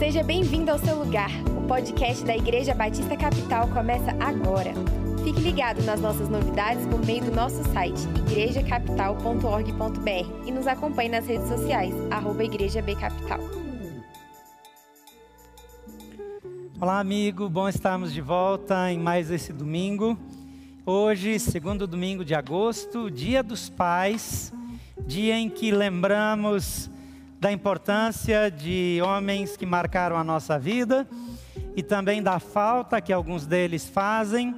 Seja bem-vindo ao seu lugar. O podcast da Igreja Batista Capital começa agora. Fique ligado nas nossas novidades por meio do nosso site igrejacapital.org.br e nos acompanhe nas redes sociais, arroba Igreja B Capital. Olá, amigo. Bom estarmos de volta em mais esse domingo. Hoje, segundo domingo de agosto, dia dos pais, dia em que lembramos da importância de homens que marcaram a nossa vida e também da falta que alguns deles fazem.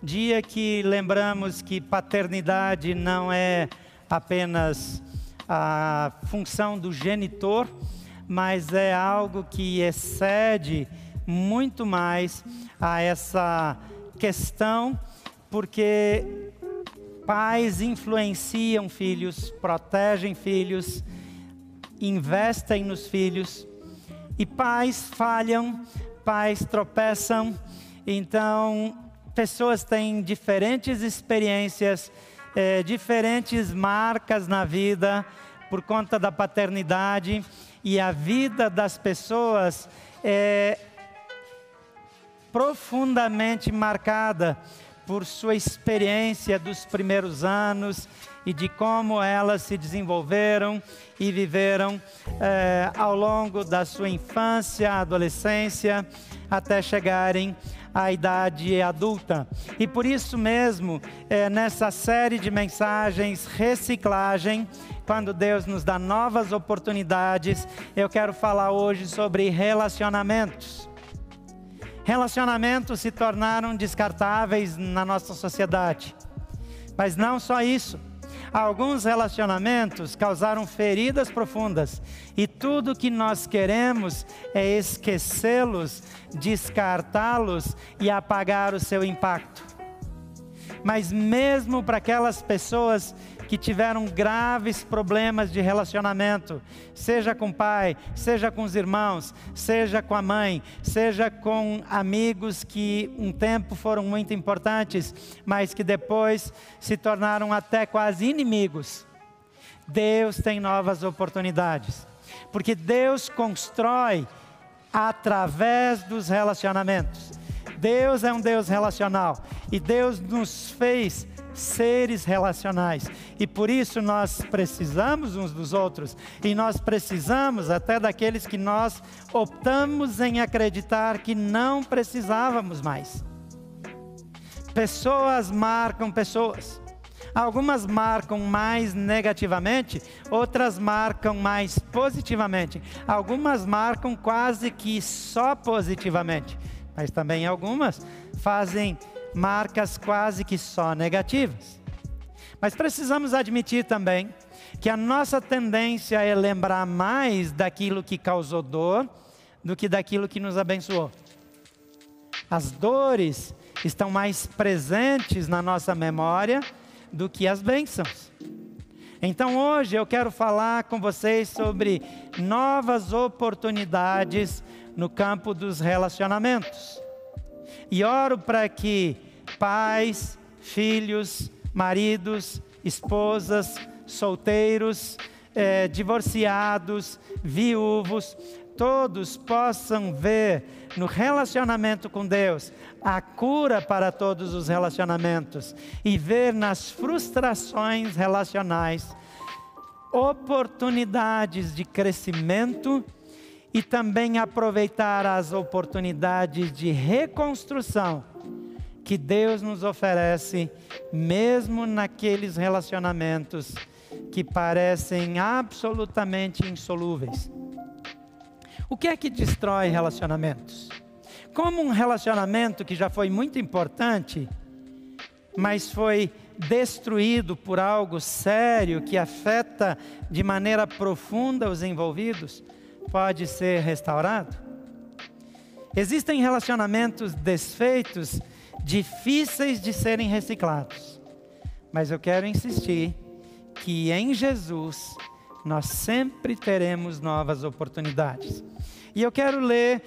Dia que lembramos que paternidade não é apenas a função do genitor, mas é algo que excede muito mais a essa questão, porque pais influenciam filhos, protegem filhos, investem nos filhos, e pais falham, pais tropeçam, então pessoas têm diferentes experiências, eh, diferentes marcas na vida por conta da paternidade, e a vida das pessoas é profundamente marcada por sua experiência dos primeiros anos e de como elas se desenvolveram e viveram eh, ao longo da sua infância, adolescência, até chegarem à idade adulta. E por isso mesmo, eh, nessa série de mensagens, reciclagem, quando Deus nos dá novas oportunidades, eu quero falar hoje sobre relacionamentos. Relacionamentos se tornaram descartáveis na nossa sociedade. Mas não só isso. Alguns relacionamentos causaram feridas profundas e tudo que nós queremos é esquecê-los, descartá-los e apagar o seu impacto. Mas mesmo para aquelas pessoas que tiveram graves problemas de relacionamento, seja com o pai, seja com os irmãos, seja com a mãe, seja com amigos que um tempo foram muito importantes, mas que depois se tornaram até quase inimigos. Deus tem novas oportunidades, porque Deus constrói através dos relacionamentos. Deus é um Deus relacional e Deus nos fez seres relacionais. E por isso nós precisamos uns dos outros. E nós precisamos até daqueles que nós optamos em acreditar que não precisávamos mais. Pessoas marcam pessoas. Algumas marcam mais negativamente, outras marcam mais positivamente. Algumas marcam quase que só positivamente, mas também algumas fazem marcas quase que só negativas. Mas precisamos admitir também que a nossa tendência é lembrar mais daquilo que causou dor do que daquilo que nos abençoou. As dores estão mais presentes na nossa memória do que as bênçãos. Então hoje eu quero falar com vocês sobre novas oportunidades no campo dos relacionamentos. E oro para que pais, filhos, maridos, esposas, solteiros, eh, divorciados, viúvos, todos possam ver no relacionamento com Deus a cura para todos os relacionamentos e ver nas frustrações relacionais oportunidades de crescimento e também aproveitar as oportunidades de reconstrução que Deus nos oferece, mesmo naqueles relacionamentos que parecem absolutamente insolúveis. O que é que destrói relacionamentos? Como um relacionamento que já foi muito importante, mas foi destruído por algo sério que afeta de maneira profunda os envolvidos, pode ser restaurado? Existem relacionamentos desfeitos difíceis de serem reciclados. Mas eu quero insistir que em Jesus nós sempre teremos novas oportunidades. E eu quero ler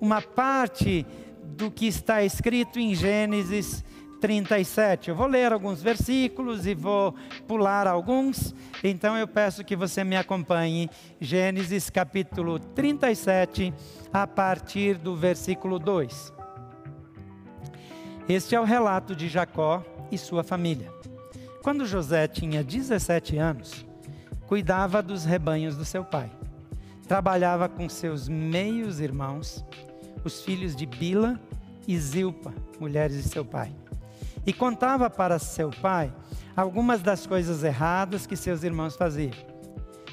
uma parte do que está escrito em Gênesis 37. Eu vou ler alguns versículos e vou pular alguns, então eu peço que você me acompanhe. Gênesis capítulo 37, a partir do versículo 2. Este é o relato de Jacó e sua família. Quando José tinha 17 anos, cuidava dos rebanhos do seu pai. Trabalhava com seus meios irmãos, os filhos de Bila e Zilpa, mulheres de seu pai e contava para seu pai algumas das coisas erradas que seus irmãos faziam.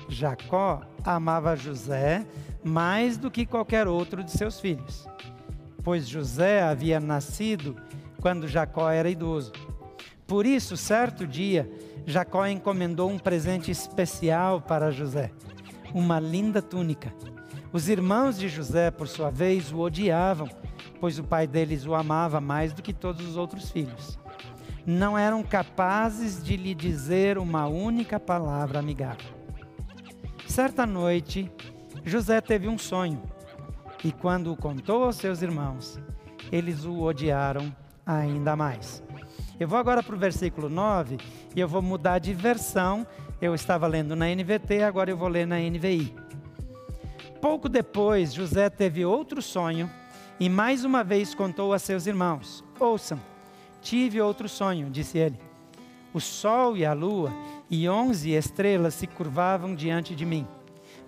Jacó amava José mais do que qualquer outro de seus filhos, pois José havia nascido quando Jacó era idoso. Por isso, certo dia, Jacó encomendou um presente especial para José, uma linda túnica. Os irmãos de José, por sua vez, o odiavam, pois o pai deles o amava mais do que todos os outros filhos não eram capazes de lhe dizer uma única palavra amigável. Certa noite, José teve um sonho, e quando o contou aos seus irmãos, eles o odiaram ainda mais. Eu vou agora para o versículo 9 e eu vou mudar de versão. Eu estava lendo na NVT, agora eu vou ler na NVI. Pouco depois, José teve outro sonho e mais uma vez contou a seus irmãos: Ouçam, Tive outro sonho, disse ele. O sol e a lua e onze estrelas se curvavam diante de mim.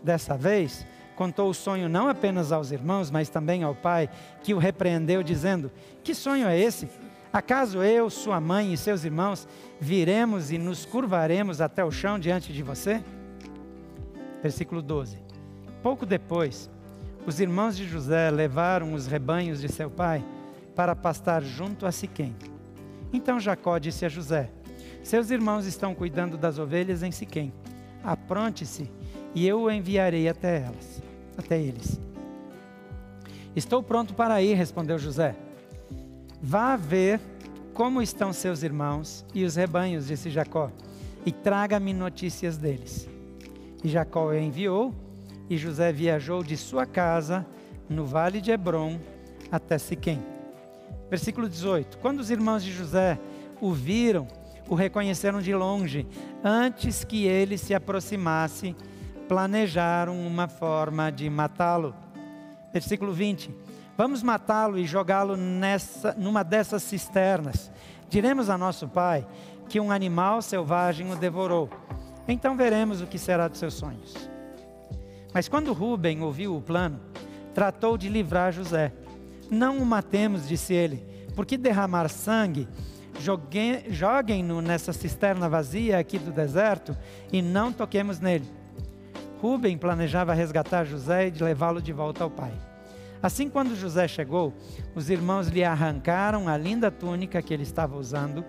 Dessa vez, contou o sonho não apenas aos irmãos, mas também ao pai, que o repreendeu, dizendo: Que sonho é esse? Acaso eu, sua mãe e seus irmãos viremos e nos curvaremos até o chão diante de você? Versículo 12. Pouco depois, os irmãos de José levaram os rebanhos de seu pai para pastar junto a Siquém. Então Jacó disse a José: Seus irmãos estão cuidando das ovelhas em Siquém. Apronte-se e eu o enviarei até elas, até eles. Estou pronto para ir, respondeu José. Vá ver como estão seus irmãos e os rebanhos, disse Jacó, e traga-me notícias deles. E Jacó o enviou, e José viajou de sua casa no vale de Hebron até Siquém. Versículo 18: Quando os irmãos de José o viram, o reconheceram de longe. Antes que ele se aproximasse, planejaram uma forma de matá-lo. Versículo 20: Vamos matá-lo e jogá-lo nessa, numa dessas cisternas. Diremos a nosso pai que um animal selvagem o devorou. Então veremos o que será dos seus sonhos. Mas quando Rubem ouviu o plano, tratou de livrar José não o matemos, disse ele, porque derramar sangue, joguem-no nessa cisterna vazia aqui do deserto e não toquemos nele. Rubem planejava resgatar José e levá-lo de volta ao pai. Assim, quando José chegou, os irmãos lhe arrancaram a linda túnica que ele estava usando,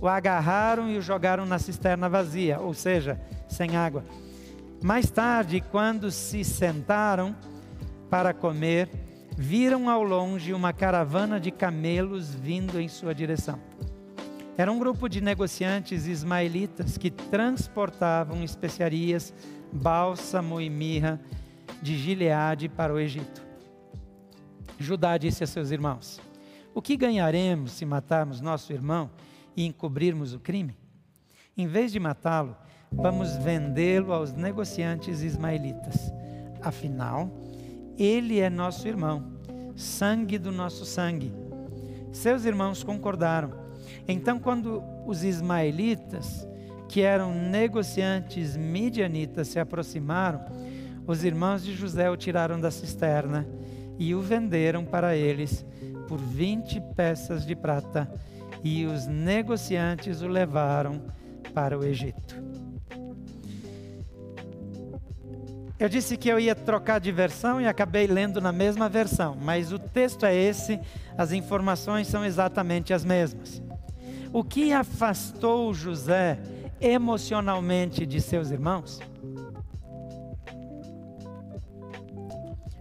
o agarraram e o jogaram na cisterna vazia, ou seja, sem água. Mais tarde, quando se sentaram para comer, viram ao longe uma caravana de camelos vindo em sua direção. Era um grupo de negociantes ismaelitas que transportavam especiarias, bálsamo e mirra de Gileade para o Egito. Judá disse a seus irmãos: O que ganharemos se matarmos nosso irmão e encobrirmos o crime? Em vez de matá-lo, vamos vendê-lo aos negociantes ismaelitas. Afinal, ele é nosso irmão, sangue do nosso sangue. Seus irmãos concordaram. Então, quando os ismaelitas, que eram negociantes midianitas, se aproximaram, os irmãos de José o tiraram da cisterna e o venderam para eles por vinte peças de prata, e os negociantes o levaram para o Egito. Eu disse que eu ia trocar de versão e acabei lendo na mesma versão, mas o texto é esse, as informações são exatamente as mesmas. O que afastou José emocionalmente de seus irmãos?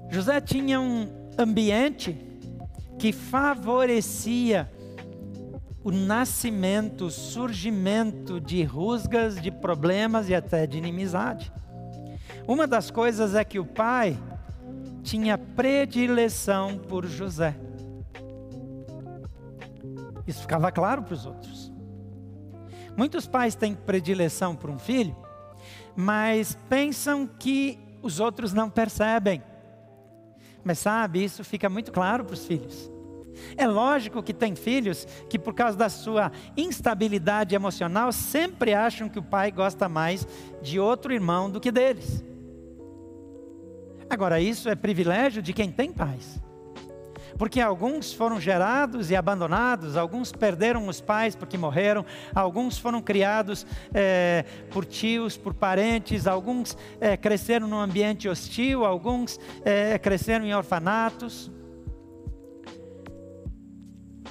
José tinha um ambiente que favorecia o nascimento, o surgimento de rusgas, de problemas e até de inimizade. Uma das coisas é que o pai tinha predileção por José. Isso ficava claro para os outros. Muitos pais têm predileção por um filho, mas pensam que os outros não percebem. Mas sabe, isso fica muito claro para os filhos. É lógico que tem filhos que, por causa da sua instabilidade emocional, sempre acham que o pai gosta mais de outro irmão do que deles. Agora, isso é privilégio de quem tem pais. Porque alguns foram gerados e abandonados, alguns perderam os pais porque morreram, alguns foram criados é, por tios, por parentes, alguns é, cresceram num ambiente hostil, alguns é, cresceram em orfanatos.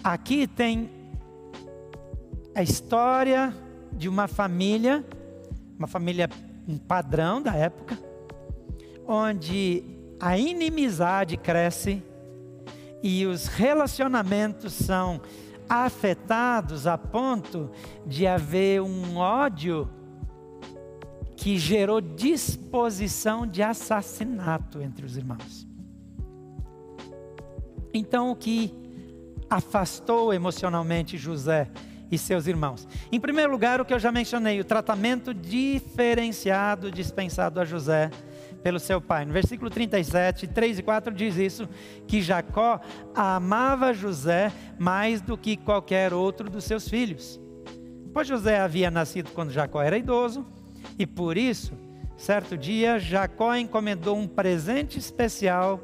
Aqui tem a história de uma família, uma família padrão da época, onde a inimizade cresce e os relacionamentos são afetados a ponto de haver um ódio que gerou disposição de assassinato entre os irmãos. Então, o que afastou emocionalmente José e seus irmãos? Em primeiro lugar, o que eu já mencionei, o tratamento diferenciado dispensado a José pelo seu pai. No versículo 37, 3 e 4 diz isso: que Jacó amava José mais do que qualquer outro dos seus filhos. Pois José havia nascido quando Jacó era idoso, e por isso, certo dia, Jacó encomendou um presente especial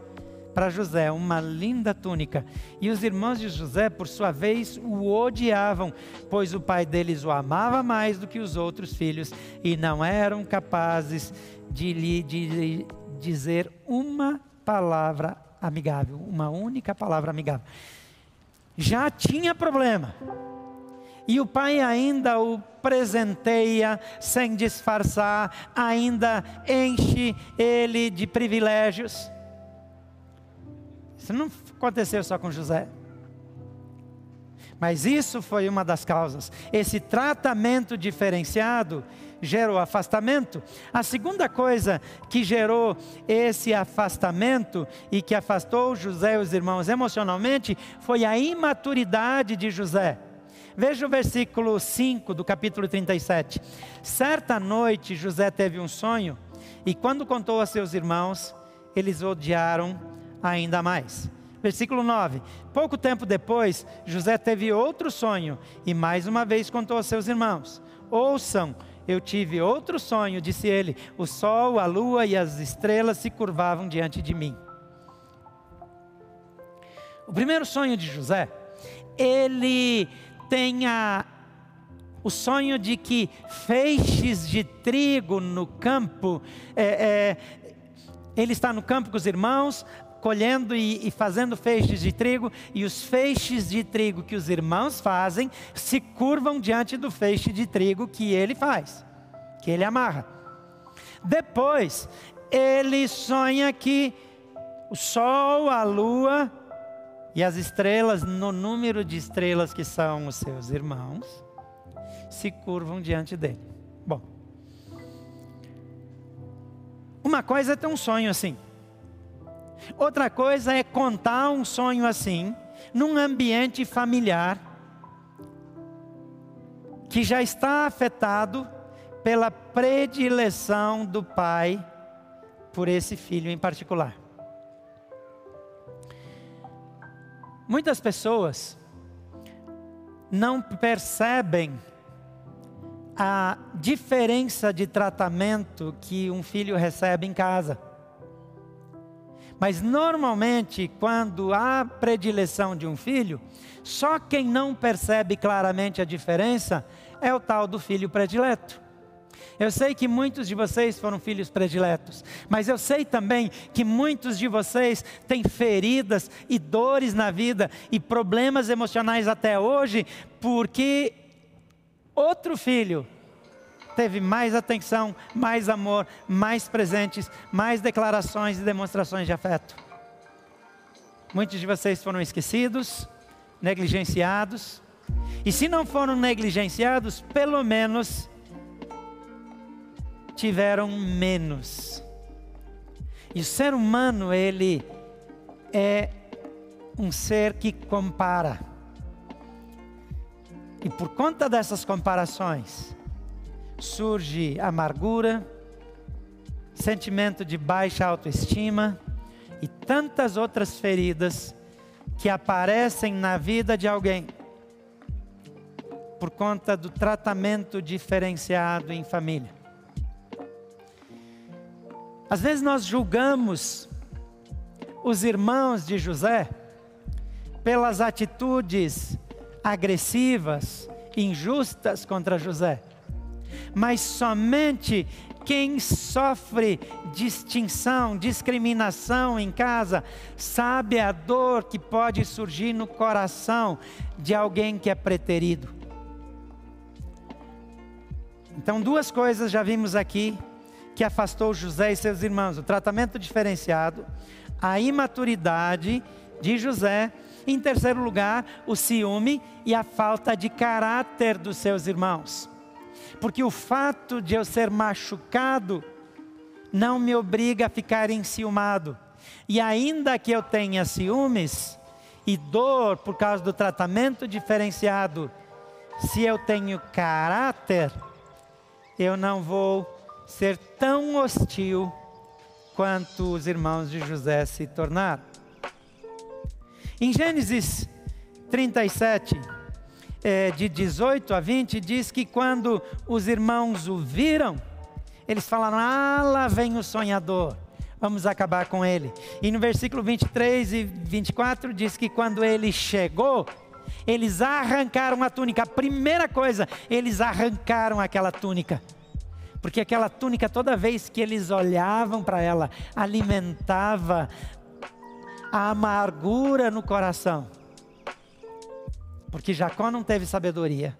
para José uma linda túnica. E os irmãos de José, por sua vez, o odiavam, pois o pai deles o amava mais do que os outros filhos e não eram capazes de lhe de dizer uma palavra amigável, uma única palavra amigável. Já tinha problema. E o pai ainda o presenteia sem disfarçar, ainda enche ele de privilégios. Isso não aconteceu só com José. Mas isso foi uma das causas. Esse tratamento diferenciado gerou afastamento. A segunda coisa que gerou esse afastamento e que afastou José e os irmãos emocionalmente foi a imaturidade de José. Veja o versículo 5 do capítulo 37. Certa noite José teve um sonho e quando contou a seus irmãos, eles odiaram ainda mais. Versículo 9: Pouco tempo depois, José teve outro sonho e mais uma vez contou aos seus irmãos: Ouçam, eu tive outro sonho, disse ele: o sol, a lua e as estrelas se curvavam diante de mim. O primeiro sonho de José, ele tem a, o sonho de que feixes de trigo no campo, é, é, ele está no campo com os irmãos, colhendo e, e fazendo feixes de trigo, e os feixes de trigo que os irmãos fazem se curvam diante do feixe de trigo que ele faz, que ele amarra. Depois, ele sonha que o sol, a lua e as estrelas, no número de estrelas que são os seus irmãos, se curvam diante dele. Bom, uma coisa é ter um sonho assim. Outra coisa é contar um sonho assim, num ambiente familiar, que já está afetado pela predileção do pai por esse filho em particular. Muitas pessoas não percebem a diferença de tratamento que um filho recebe em casa. Mas normalmente, quando há predileção de um filho, só quem não percebe claramente a diferença é o tal do filho predileto. Eu sei que muitos de vocês foram filhos prediletos, mas eu sei também que muitos de vocês têm feridas e dores na vida e problemas emocionais até hoje, porque outro filho teve mais atenção, mais amor, mais presentes, mais declarações e demonstrações de afeto. Muitos de vocês foram esquecidos, negligenciados, e se não foram negligenciados, pelo menos tiveram menos. E o ser humano, ele é um ser que compara. E por conta dessas comparações, surge amargura, sentimento de baixa autoestima e tantas outras feridas que aparecem na vida de alguém por conta do tratamento diferenciado em família. Às vezes nós julgamos os irmãos de José pelas atitudes agressivas, injustas contra José. Mas somente quem sofre distinção, discriminação em casa, sabe a dor que pode surgir no coração de alguém que é preterido. Então, duas coisas já vimos aqui que afastou José e seus irmãos: o tratamento diferenciado, a imaturidade de José, em terceiro lugar, o ciúme e a falta de caráter dos seus irmãos porque o fato de eu ser machucado não me obriga a ficar enciumado. E ainda que eu tenha ciúmes e dor por causa do tratamento diferenciado, se eu tenho caráter, eu não vou ser tão hostil quanto os irmãos de José se tornaram. Em Gênesis 37, é, de 18 a 20, diz que quando os irmãos o viram, eles falaram: Ah, lá vem o sonhador, vamos acabar com ele. E no versículo 23 e 24 diz que quando ele chegou, eles arrancaram a túnica. A primeira coisa, eles arrancaram aquela túnica. Porque aquela túnica, toda vez que eles olhavam para ela, alimentava a amargura no coração. Porque Jacó não teve sabedoria.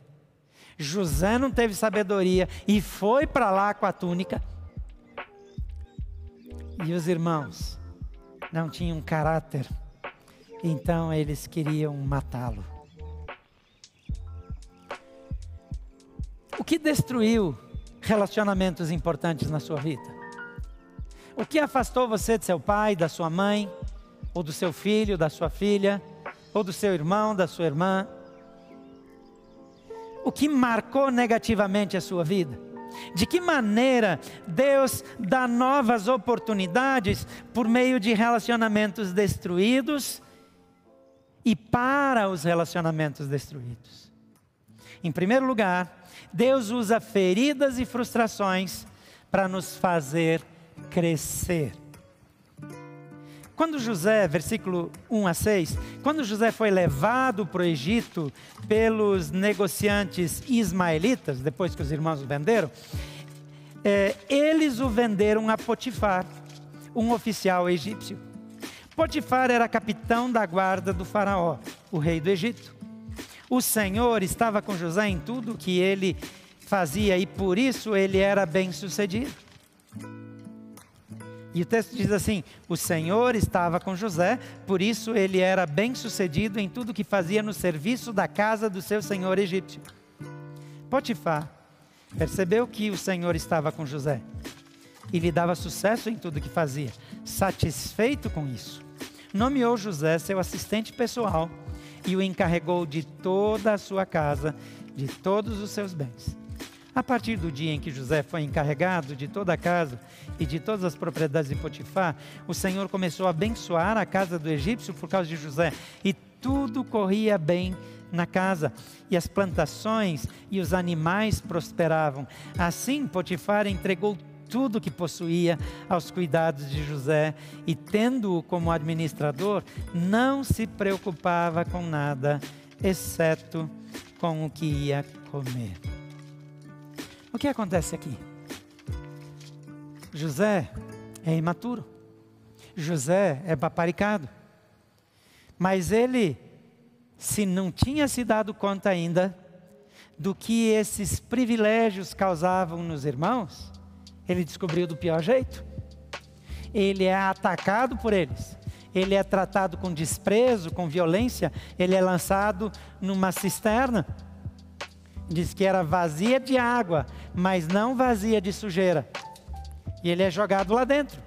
José não teve sabedoria e foi para lá com a túnica. E os irmãos não tinham caráter, então eles queriam matá-lo. O que destruiu relacionamentos importantes na sua vida? O que afastou você de seu pai, da sua mãe, ou do seu filho, da sua filha, ou do seu irmão, da sua irmã? O que marcou negativamente a sua vida? De que maneira Deus dá novas oportunidades por meio de relacionamentos destruídos e para os relacionamentos destruídos? Em primeiro lugar, Deus usa feridas e frustrações para nos fazer crescer. Quando José, versículo 1 a 6, quando José foi levado para o Egito pelos negociantes ismaelitas, depois que os irmãos o venderam, é, eles o venderam a Potifar, um oficial egípcio. Potifar era capitão da guarda do Faraó, o rei do Egito. O Senhor estava com José em tudo que ele fazia e por isso ele era bem sucedido. E o texto diz assim: O Senhor estava com José, por isso ele era bem-sucedido em tudo que fazia no serviço da casa do seu senhor egípcio. Potifar percebeu que o Senhor estava com José e lhe dava sucesso em tudo que fazia. Satisfeito com isso, nomeou José seu assistente pessoal e o encarregou de toda a sua casa, de todos os seus bens. A partir do dia em que José foi encarregado de toda a casa e de todas as propriedades de Potifar, o Senhor começou a abençoar a casa do egípcio por causa de José, e tudo corria bem na casa, e as plantações e os animais prosperavam. Assim, Potifar entregou tudo que possuía aos cuidados de José, e tendo-o como administrador, não se preocupava com nada, exceto com o que ia comer. O que acontece aqui? José é imaturo. José é paparicado. Mas ele, se não tinha se dado conta ainda do que esses privilégios causavam nos irmãos, ele descobriu do pior jeito. Ele é atacado por eles. Ele é tratado com desprezo, com violência. Ele é lançado numa cisterna diz que era vazia de água, mas não vazia de sujeira. E ele é jogado lá dentro.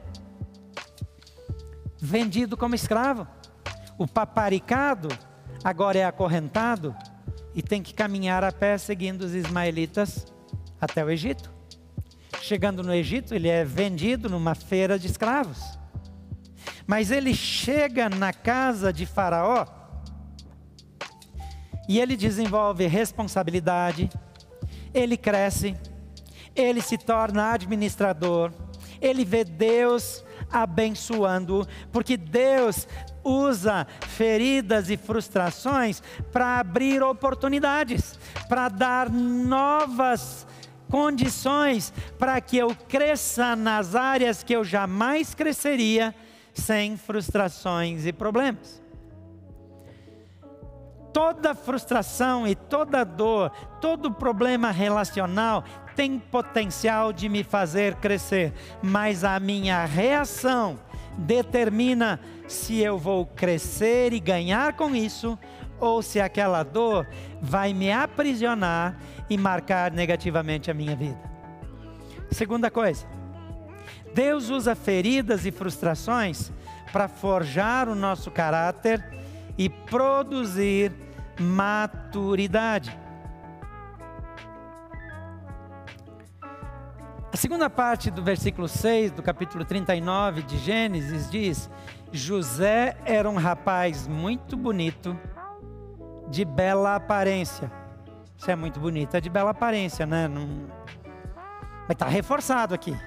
Vendido como escravo. O paparicado agora é acorrentado e tem que caminhar a pé seguindo os ismaelitas até o Egito. Chegando no Egito, ele é vendido numa feira de escravos. Mas ele chega na casa de Faraó e ele desenvolve responsabilidade, ele cresce, ele se torna administrador, ele vê Deus abençoando, porque Deus usa feridas e frustrações para abrir oportunidades, para dar novas condições para que eu cresça nas áreas que eu jamais cresceria sem frustrações e problemas. Toda frustração e toda dor, todo problema relacional tem potencial de me fazer crescer, mas a minha reação determina se eu vou crescer e ganhar com isso ou se aquela dor vai me aprisionar e marcar negativamente a minha vida. Segunda coisa, Deus usa feridas e frustrações para forjar o nosso caráter e produzir maturidade. A segunda parte do versículo 6 do capítulo 39 de Gênesis diz: José era um rapaz muito bonito, de bela aparência. Isso é muito bonito, é de bela aparência, né? Não... Mas está reforçado aqui.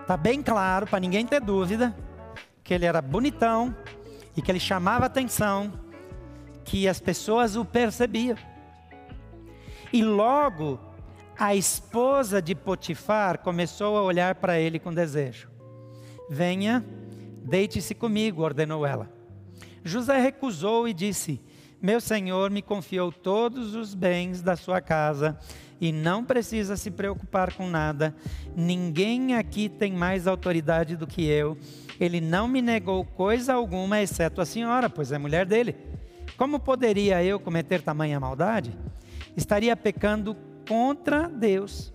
Está bem claro, para ninguém ter dúvida, que ele era bonitão e que ele chamava atenção, que as pessoas o percebiam. E logo a esposa de Potifar começou a olhar para ele com desejo. Venha, deite-se comigo, ordenou ela. José recusou e disse: Meu senhor me confiou todos os bens da sua casa e não precisa se preocupar com nada. Ninguém aqui tem mais autoridade do que eu. Ele não me negou coisa alguma, exceto a senhora, pois é mulher dele. Como poderia eu cometer tamanha maldade? Estaria pecando contra Deus.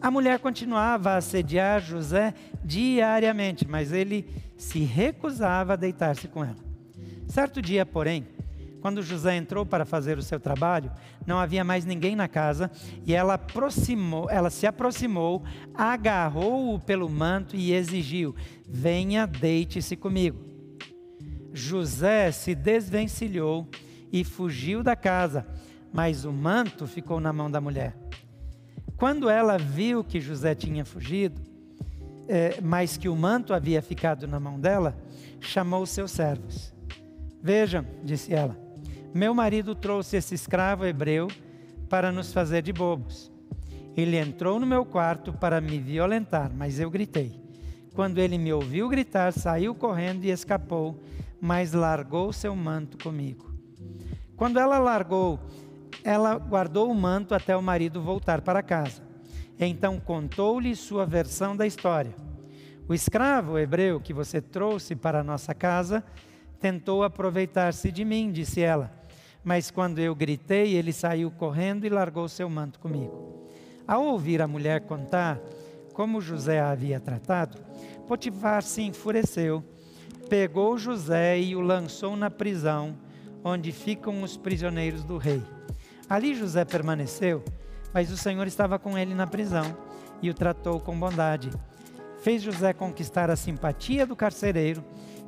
A mulher continuava a assediar José diariamente, mas ele se recusava a deitar-se com ela. Certo dia, porém, quando José entrou para fazer o seu trabalho, não havia mais ninguém na casa e ela, aproximou, ela se aproximou, agarrou-o pelo manto e exigiu: Venha, deite-se comigo. José se desvencilhou e fugiu da casa mas o manto ficou na mão da mulher. Quando ela viu que José tinha fugido, é, mas que o manto havia ficado na mão dela, chamou seus servos. Vejam, disse ela, meu marido trouxe esse escravo hebreu para nos fazer de bobos. Ele entrou no meu quarto para me violentar, mas eu gritei. Quando ele me ouviu gritar, saiu correndo e escapou, mas largou seu manto comigo. Quando ela largou ela guardou o manto até o marido voltar para casa. Então contou-lhe sua versão da história. O escravo hebreu que você trouxe para nossa casa tentou aproveitar-se de mim, disse ela. Mas quando eu gritei, ele saiu correndo e largou seu manto comigo. Ao ouvir a mulher contar como José a havia tratado, Potifar se enfureceu, pegou José e o lançou na prisão, onde ficam os prisioneiros do rei. Ali José permaneceu, mas o Senhor estava com ele na prisão e o tratou com bondade. Fez José conquistar a simpatia do carcereiro,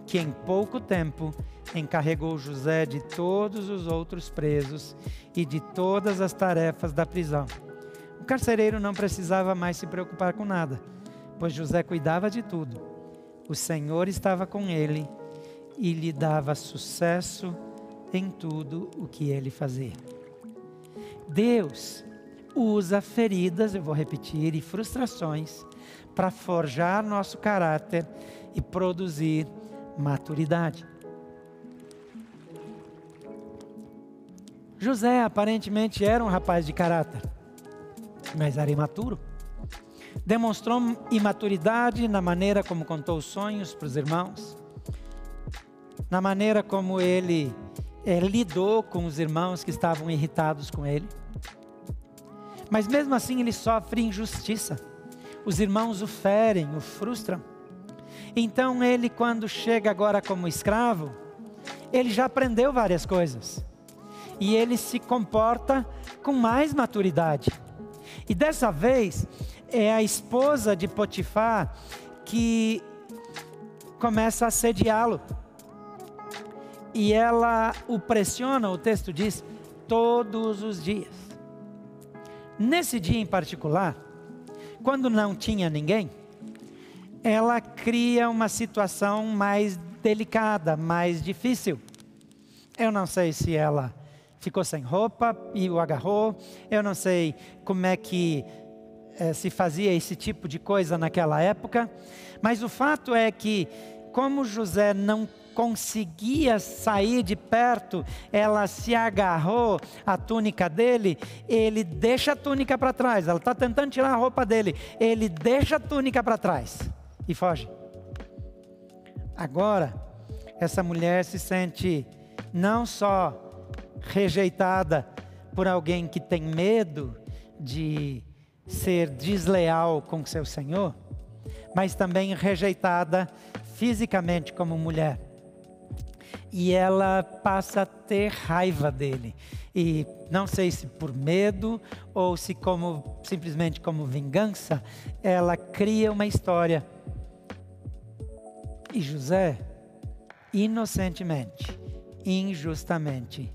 que em pouco tempo encarregou José de todos os outros presos e de todas as tarefas da prisão. Carcereiro não precisava mais se preocupar com nada, pois José cuidava de tudo. O Senhor estava com ele e lhe dava sucesso em tudo o que ele fazia. Deus usa feridas, eu vou repetir, e frustrações para forjar nosso caráter e produzir maturidade. José aparentemente era um rapaz de caráter, mas era imaturo. Demonstrou imaturidade na maneira como contou os sonhos para os irmãos, na maneira como ele é, lidou com os irmãos que estavam irritados com ele. Mas mesmo assim ele sofre injustiça. Os irmãos o ferem, o frustram. Então ele, quando chega agora como escravo, ele já aprendeu várias coisas. e ele se comporta com mais maturidade. E dessa vez é a esposa de Potifar que começa a assediá-lo. E ela o pressiona, o texto diz, todos os dias. Nesse dia em particular, quando não tinha ninguém, ela cria uma situação mais delicada, mais difícil. Eu não sei se ela ficou sem roupa e o agarrou, eu não sei como é que eh, se fazia esse tipo de coisa naquela época, mas o fato é que, como José não conseguia sair de perto, ela se agarrou à túnica dele, ele deixa a túnica para trás, ela está tentando tirar a roupa dele, ele deixa a túnica para trás e foge. Agora, essa mulher se sente não só rejeitada por alguém que tem medo de ser desleal com seu senhor, mas também rejeitada fisicamente como mulher. E ela passa a ter raiva dele. E não sei se por medo ou se como simplesmente como vingança, ela cria uma história. E José, inocentemente, injustamente,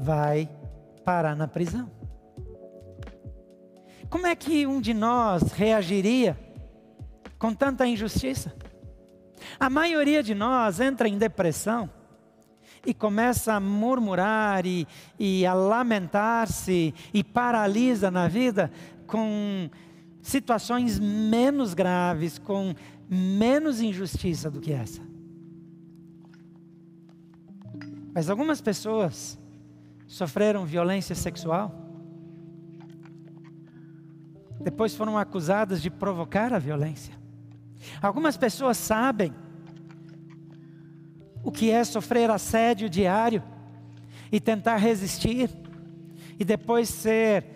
vai parar na prisão. Como é que um de nós reagiria com tanta injustiça? A maioria de nós entra em depressão e começa a murmurar e, e a lamentar-se e paralisa na vida com situações menos graves, com menos injustiça do que essa. Mas algumas pessoas sofreram violência sexual, depois foram acusadas de provocar a violência. Algumas pessoas sabem o que é sofrer assédio diário e tentar resistir, e depois ser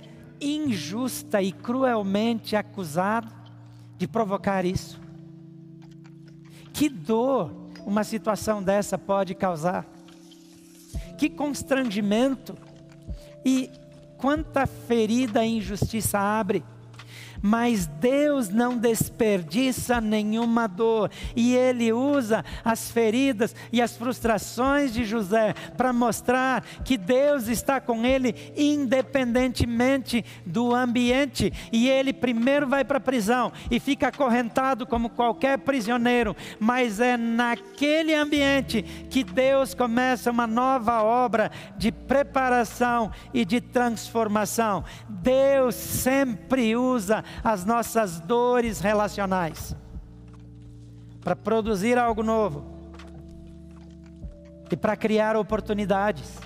injusta e cruelmente acusado de provocar isso. Que dor uma situação dessa pode causar que constrangimento. E quanta ferida e injustiça abre mas Deus não desperdiça nenhuma dor, e Ele usa as feridas e as frustrações de José para mostrar que Deus está com ele independentemente do ambiente, e ele primeiro vai para a prisão e fica acorrentado como qualquer prisioneiro, mas é naquele ambiente que Deus começa uma nova obra de preparação e de transformação. Deus sempre usa as nossas dores relacionais para produzir algo novo e para criar oportunidades.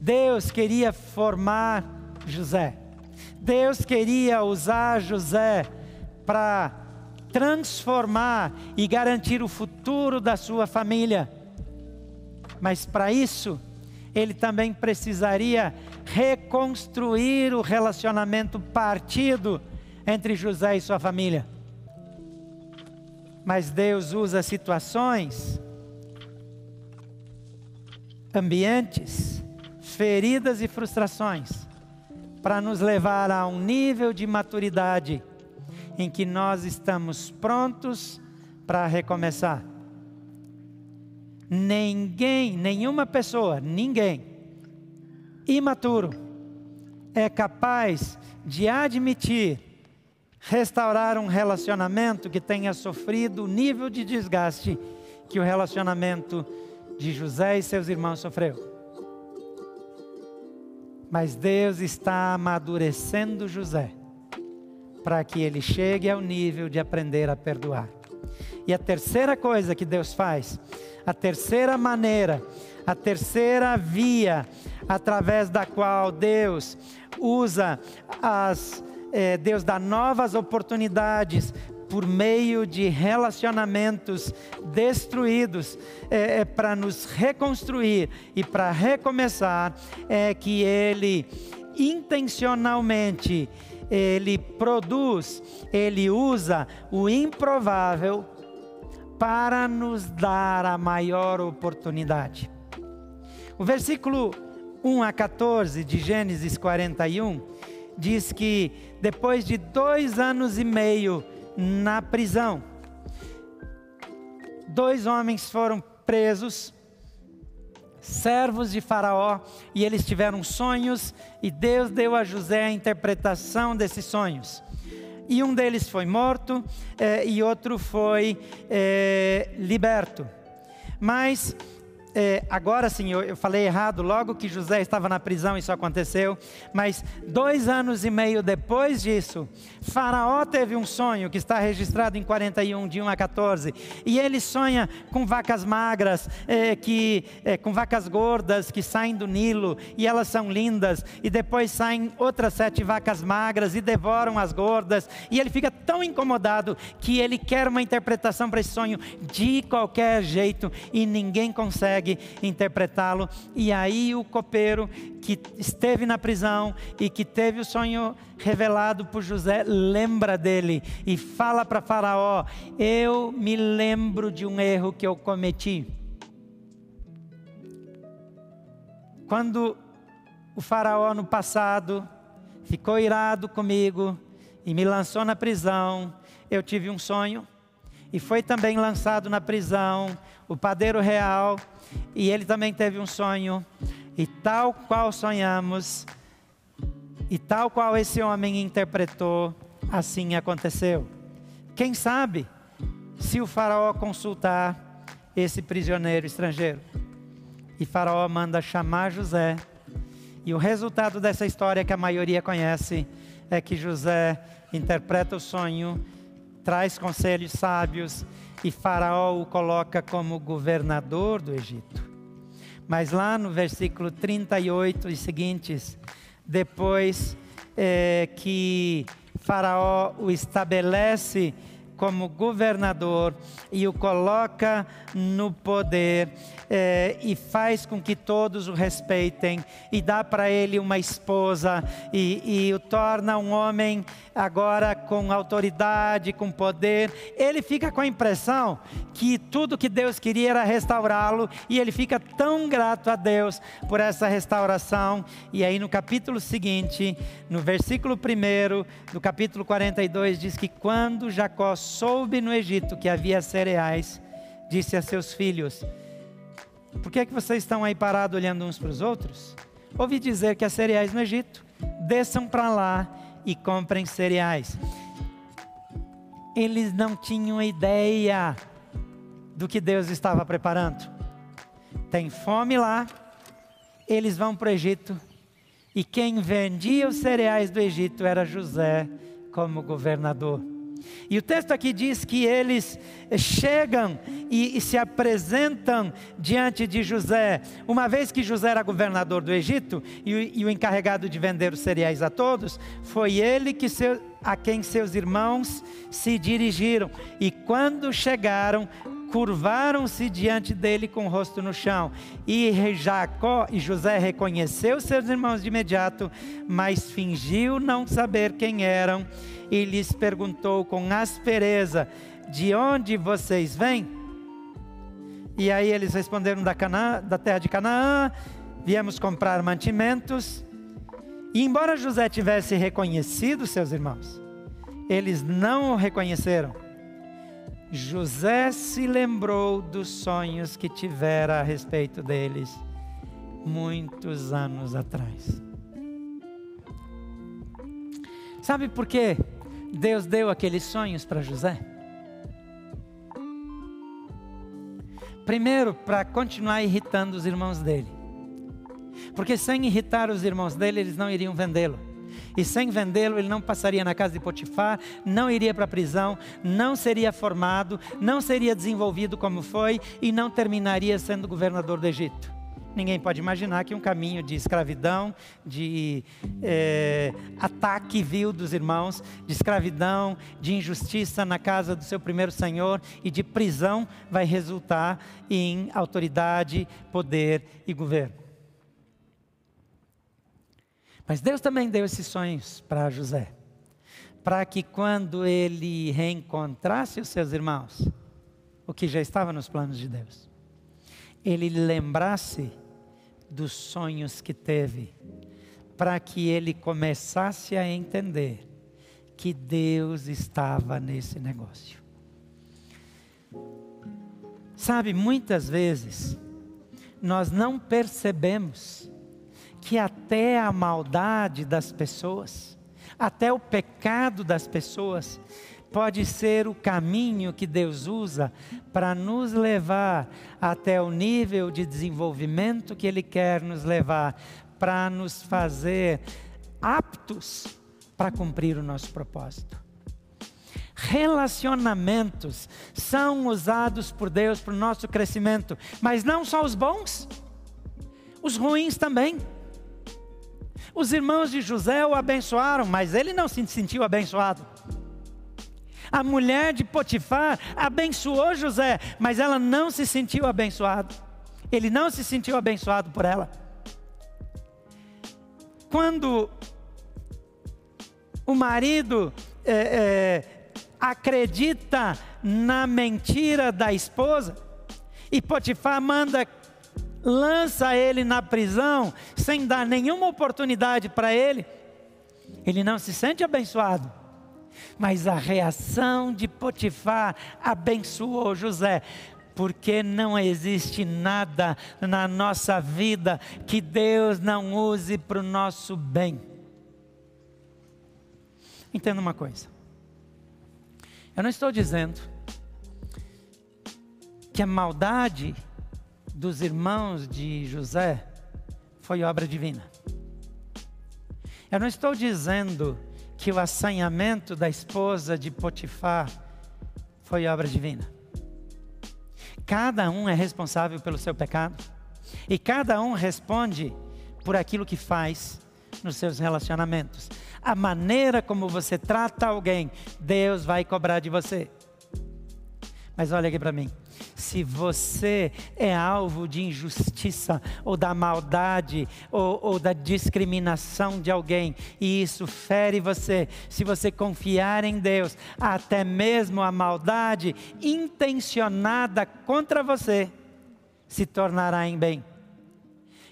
Deus queria formar José. Deus queria usar José para transformar e garantir o futuro da sua família. Mas para isso, ele também precisaria reconstruir o relacionamento partido entre José e sua família. Mas Deus usa situações, ambientes, feridas e frustrações para nos levar a um nível de maturidade em que nós estamos prontos para recomeçar. Ninguém, nenhuma pessoa, ninguém imaturo é capaz de admitir restaurar um relacionamento que tenha sofrido o nível de desgaste que o relacionamento de José e seus irmãos sofreu. Mas Deus está amadurecendo José para que ele chegue ao nível de aprender a perdoar. E a terceira coisa que Deus faz a terceira maneira, a terceira via através da qual Deus usa as eh, Deus dá novas oportunidades por meio de relacionamentos destruídos é, é para nos reconstruir e para recomeçar é que Ele intencionalmente ele produz, ele usa o improvável para nos dar a maior oportunidade. O versículo 1 a 14 de Gênesis 41, diz que depois de dois anos e meio na prisão, dois homens foram presos, servos de Faraó, e eles tiveram sonhos, e Deus deu a José a interpretação desses sonhos. E um deles foi morto, eh, e outro foi eh, liberto. Mas é, agora sim, eu, eu, falei errado, logo que José estava na prisão, isso aconteceu, mas dois anos e meio depois disso, Faraó teve um sonho que está registrado em 41, de 1 a 14, e ele sonha com vacas magras, é, que, é, com vacas gordas que saem do Nilo, e elas são lindas, e depois saem outras sete vacas magras e devoram as gordas, e ele fica tão incomodado que ele quer uma interpretação para esse sonho de qualquer jeito, e ninguém consegue consegue interpretá-lo. E aí o copeiro que esteve na prisão e que teve o sonho revelado por José lembra dele e fala para Faraó: Eu me lembro de um erro que eu cometi. Quando o Faraó no passado ficou irado comigo e me lançou na prisão, eu tive um sonho e foi também lançado na prisão o padeiro real e ele também teve um sonho, e tal qual sonhamos, e tal qual esse homem interpretou, assim aconteceu. Quem sabe se o Faraó consultar esse prisioneiro estrangeiro? E Faraó manda chamar José, e o resultado dessa história que a maioria conhece é que José interpreta o sonho, traz conselhos sábios e Faraó o coloca como governador do Egito. Mas lá no versículo 38 e seguintes, depois é, que Faraó o estabelece como governador e o coloca no poder é, e faz com que todos o respeitem e dá para ele uma esposa e, e o torna um homem agora com autoridade, com poder. Ele fica com a impressão que tudo que Deus queria era restaurá-lo e ele fica tão grato a Deus por essa restauração. E aí no capítulo seguinte, no versículo 1 do capítulo 42, diz que quando Jacó soube no Egito que havia cereais, disse a seus filhos: Por que é que vocês estão aí parados olhando uns para os outros? Ouvi dizer que há cereais no Egito. Desçam para lá e comprem cereais. Eles não tinham ideia do que Deus estava preparando. Tem fome lá, eles vão para o Egito, e quem vendia os cereais do Egito era José como governador. E o texto aqui diz que eles chegam e, e, se apresentam diante de José. Uma vez que José era governador do Egito e, e o encarregado de vender os cereais a todos, foi ele que seu, a quem seus irmãos se dirigiram. E quando chegaram, curvaram-se diante dele com o rosto no chão. E Jacó e José reconheceu seus irmãos de imediato, mas fingiu não saber quem eram e lhes perguntou com aspereza: De onde vocês vêm? E aí eles responderam da, Canaã, da terra de Canaã, viemos comprar mantimentos. E embora José tivesse reconhecido seus irmãos, eles não o reconheceram. José se lembrou dos sonhos que tivera a respeito deles muitos anos atrás. Sabe por quê? Deus deu aqueles sonhos para José? Primeiro, para continuar irritando os irmãos dele. Porque sem irritar os irmãos dele, eles não iriam vendê-lo. E sem vendê-lo, ele não passaria na casa de Potifar, não iria para a prisão, não seria formado, não seria desenvolvido como foi e não terminaria sendo governador do Egito. Ninguém pode imaginar que um caminho de escravidão, de é, ataque vil dos irmãos, de escravidão, de injustiça na casa do seu primeiro senhor e de prisão vai resultar em autoridade, poder e governo. Mas Deus também deu esses sonhos para José, para que quando ele reencontrasse os seus irmãos, o que já estava nos planos de Deus, ele lembrasse dos sonhos que teve, para que ele começasse a entender que Deus estava nesse negócio. Sabe, muitas vezes nós não percebemos que até a maldade das pessoas, até o pecado das pessoas, pode ser o caminho que Deus usa para nos levar até o nível de desenvolvimento que Ele quer nos levar, para nos fazer aptos para cumprir o nosso propósito. Relacionamentos são usados por Deus para o nosso crescimento, mas não só os bons, os ruins também. Os irmãos de José o abençoaram, mas ele não se sentiu abençoado. A mulher de Potifar abençoou José, mas ela não se sentiu abençoada. Ele não se sentiu abençoado por ela. Quando o marido é, é, acredita na mentira da esposa, e Potifar manda, lança ele na prisão, sem dar nenhuma oportunidade para ele, ele não se sente abençoado. Mas a reação de Potifar abençoou José, porque não existe nada na nossa vida que Deus não use para o nosso bem. Entenda uma coisa. Eu não estou dizendo que a maldade dos irmãos de José foi obra divina. Eu não estou dizendo que o assanhamento da esposa de Potifar foi obra divina. Cada um é responsável pelo seu pecado e cada um responde por aquilo que faz nos seus relacionamentos. A maneira como você trata alguém, Deus vai cobrar de você. Mas olha aqui para mim se você é alvo de injustiça, ou da maldade, ou, ou, da discriminação de alguém, e isso fere você, se você confiar em Deus, até mesmo a maldade intencionada contra você se tornará em bem.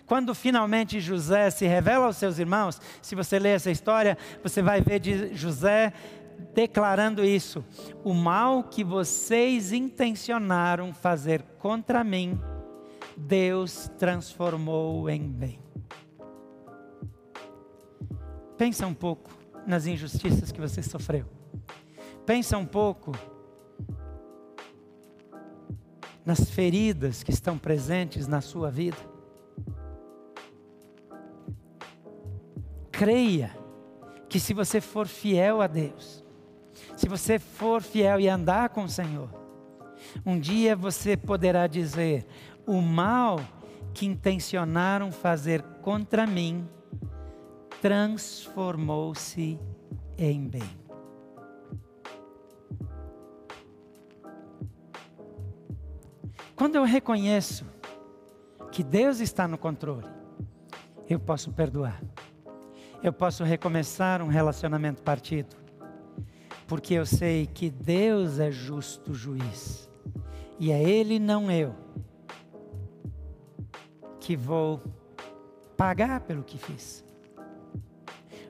Quando finalmente José se revela aos seus irmãos, se você ler essa história, você vai ver de José declarando isso: o mal que vocês intencionaram fazer contra mim, Deus transformou em bem. Pensa um pouco nas injustiças que você sofreu. Pensa um pouco nas feridas que estão presentes na sua vida. Creia que se você for fiel a Deus, se você for fiel e andar com o Senhor, um dia você poderá dizer: o mal que intencionaram fazer contra mim transformou-se em bem. Quando eu reconheço que Deus está no controle, eu posso perdoar. Eu posso recomeçar um relacionamento partido porque eu sei que Deus é justo juiz, e é Ele, não eu, que vou pagar pelo que fiz.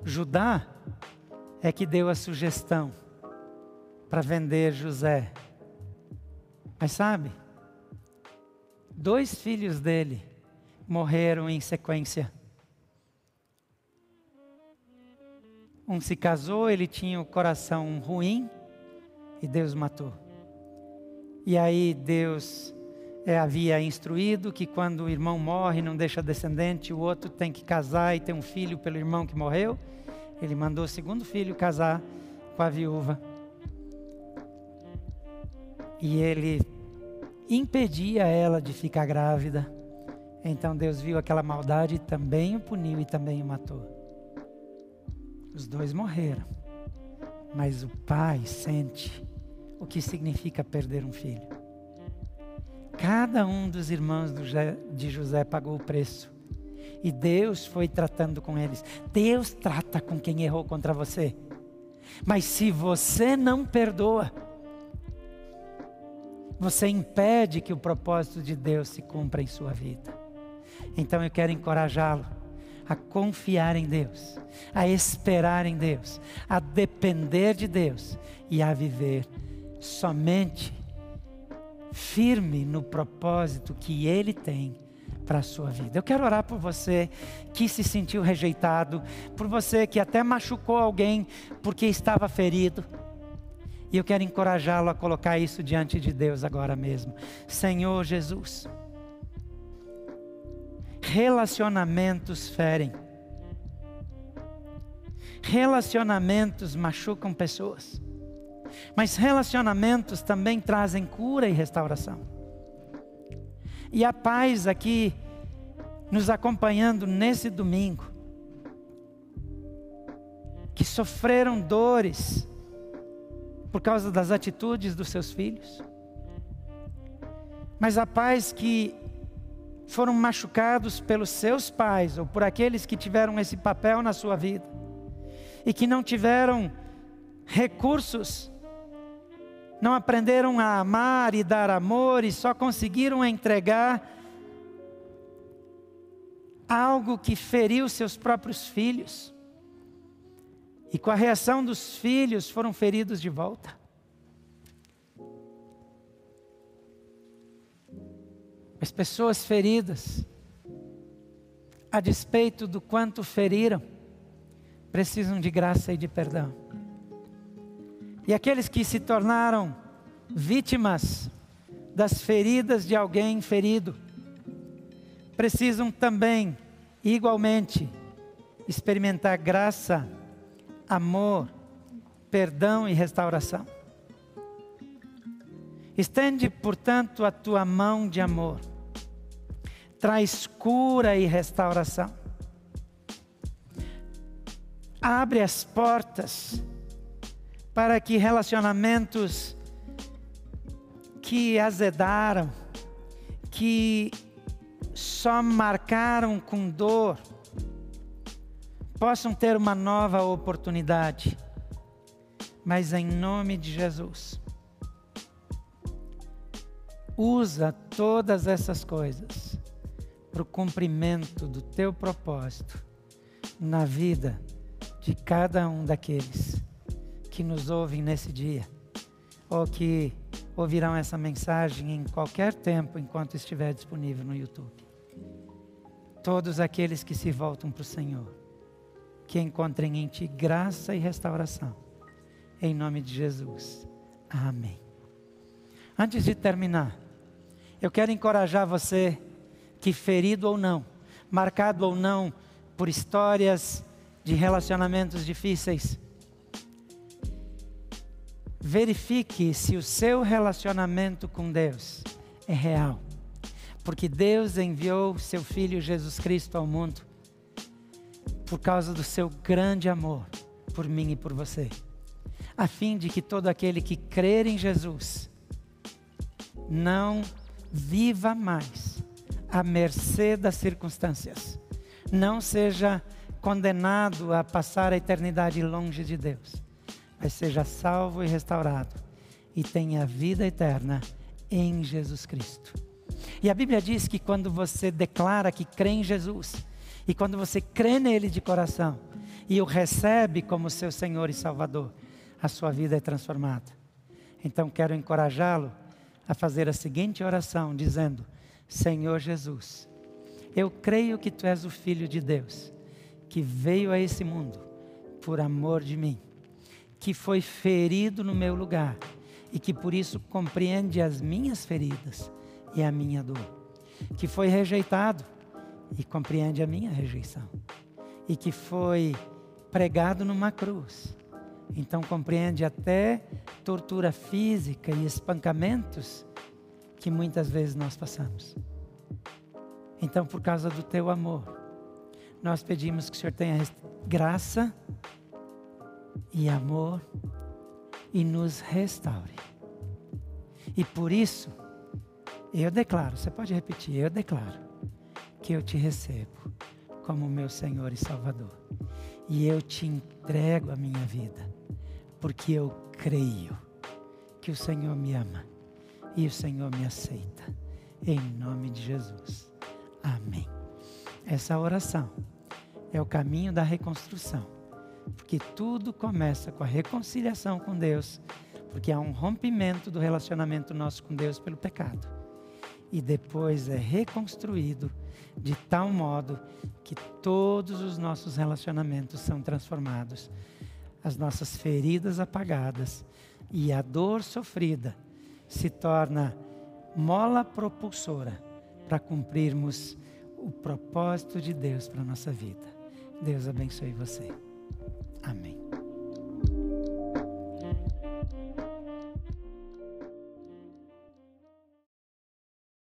Judá é que deu a sugestão para vender José. Mas sabe, dois filhos dele morreram em sequência. Um se casou, ele tinha o coração ruim e Deus matou. E aí Deus é, havia instruído que quando o irmão morre, não deixa descendente, o outro tem que casar e ter um filho pelo irmão que morreu. Ele mandou o segundo filho casar com a viúva. E ele impedia ela de ficar grávida. Então Deus viu aquela maldade e também o puniu e também o matou. Os dois morreram. Mas o pai sente o que significa perder um filho. Cada um dos irmãos de José pagou o preço. E Deus foi tratando com eles. Deus trata com quem errou contra você. Mas se você não perdoa, você impede que o propósito de Deus se cumpra em sua vida. Então eu quero encorajá-lo a confiar em Deus, a esperar em Deus, a depender de Deus e a viver somente firme no propósito que Ele tem para a sua vida. Eu quero orar por você que se sentiu rejeitado, por você que até machucou alguém porque estava ferido. E eu quero encorajá-lo a colocar isso diante de Deus agora mesmo. Senhor Jesus, relacionamentos ferem. Relacionamentos machucam pessoas. Mas relacionamentos também trazem cura e restauração. E a paz aqui nos acompanhando nesse domingo, que sofreram dores por causa das atitudes dos seus filhos, mas a paz que foram machucados pelos seus pais ou por aqueles que tiveram esse papel na sua vida e que não tiveram recursos, não aprenderam a amar e dar amor e só conseguiram entregar algo que feriu seus próprios filhos. E com a reação dos filhos foram feridos de volta. As pessoas feridas, a despeito do quanto feriram, precisam de graça e de perdão. E aqueles que se tornaram vítimas das feridas de alguém ferido, precisam também, igualmente, experimentar graça, amor, perdão e restauração. Estende, portanto, a tua mão de amor. Traz cura e restauração. Abre as portas para que relacionamentos que azedaram, que só marcaram com dor, possam ter uma nova oportunidade. Mas em nome de Jesus, usa todas essas coisas para o cumprimento do teu propósito na vida de cada um daqueles que nos ouvem nesse dia, ou que ouvirão essa mensagem em qualquer tempo enquanto estiver disponível no YouTube. Todos aqueles que se voltam para o Senhor, que encontrem em Ti graça e restauração, em nome de Jesus. Amém. Antes de terminar, eu quero encorajar você que, ferido ou não, marcado ou não por histórias de relacionamentos difíceis, verifique se o seu relacionamento com Deus é real. Porque Deus enviou seu Filho Jesus Cristo ao mundo por causa do seu grande amor por mim e por você, a fim de que todo aquele que crer em Jesus não viva mais à mercê das circunstâncias. Não seja condenado a passar a eternidade longe de Deus, mas seja salvo e restaurado e tenha vida eterna em Jesus Cristo. E a Bíblia diz que quando você declara que crê em Jesus, e quando você crê nele de coração e o recebe como seu Senhor e Salvador, a sua vida é transformada. Então quero encorajá-lo a fazer a seguinte oração, dizendo: Senhor Jesus, eu creio que tu és o Filho de Deus, que veio a esse mundo por amor de mim, que foi ferido no meu lugar e que por isso compreende as minhas feridas e a minha dor, que foi rejeitado e compreende a minha rejeição, e que foi pregado numa cruz. Então compreende até tortura física e espancamentos que muitas vezes nós passamos. Então, por causa do teu amor, nós pedimos que o Senhor tenha graça e amor e nos restaure. E por isso, eu declaro, você pode repetir, eu declaro que eu te recebo como meu Senhor e Salvador. E eu te entrego a minha vida porque eu creio que o Senhor me ama e o Senhor me aceita. Em nome de Jesus. Amém. Essa oração é o caminho da reconstrução. Porque tudo começa com a reconciliação com Deus, porque há um rompimento do relacionamento nosso com Deus pelo pecado. E depois é reconstruído de tal modo que todos os nossos relacionamentos são transformados, as nossas feridas apagadas e a dor sofrida se torna mola propulsora para cumprirmos o propósito de Deus para a nossa vida. Deus abençoe você.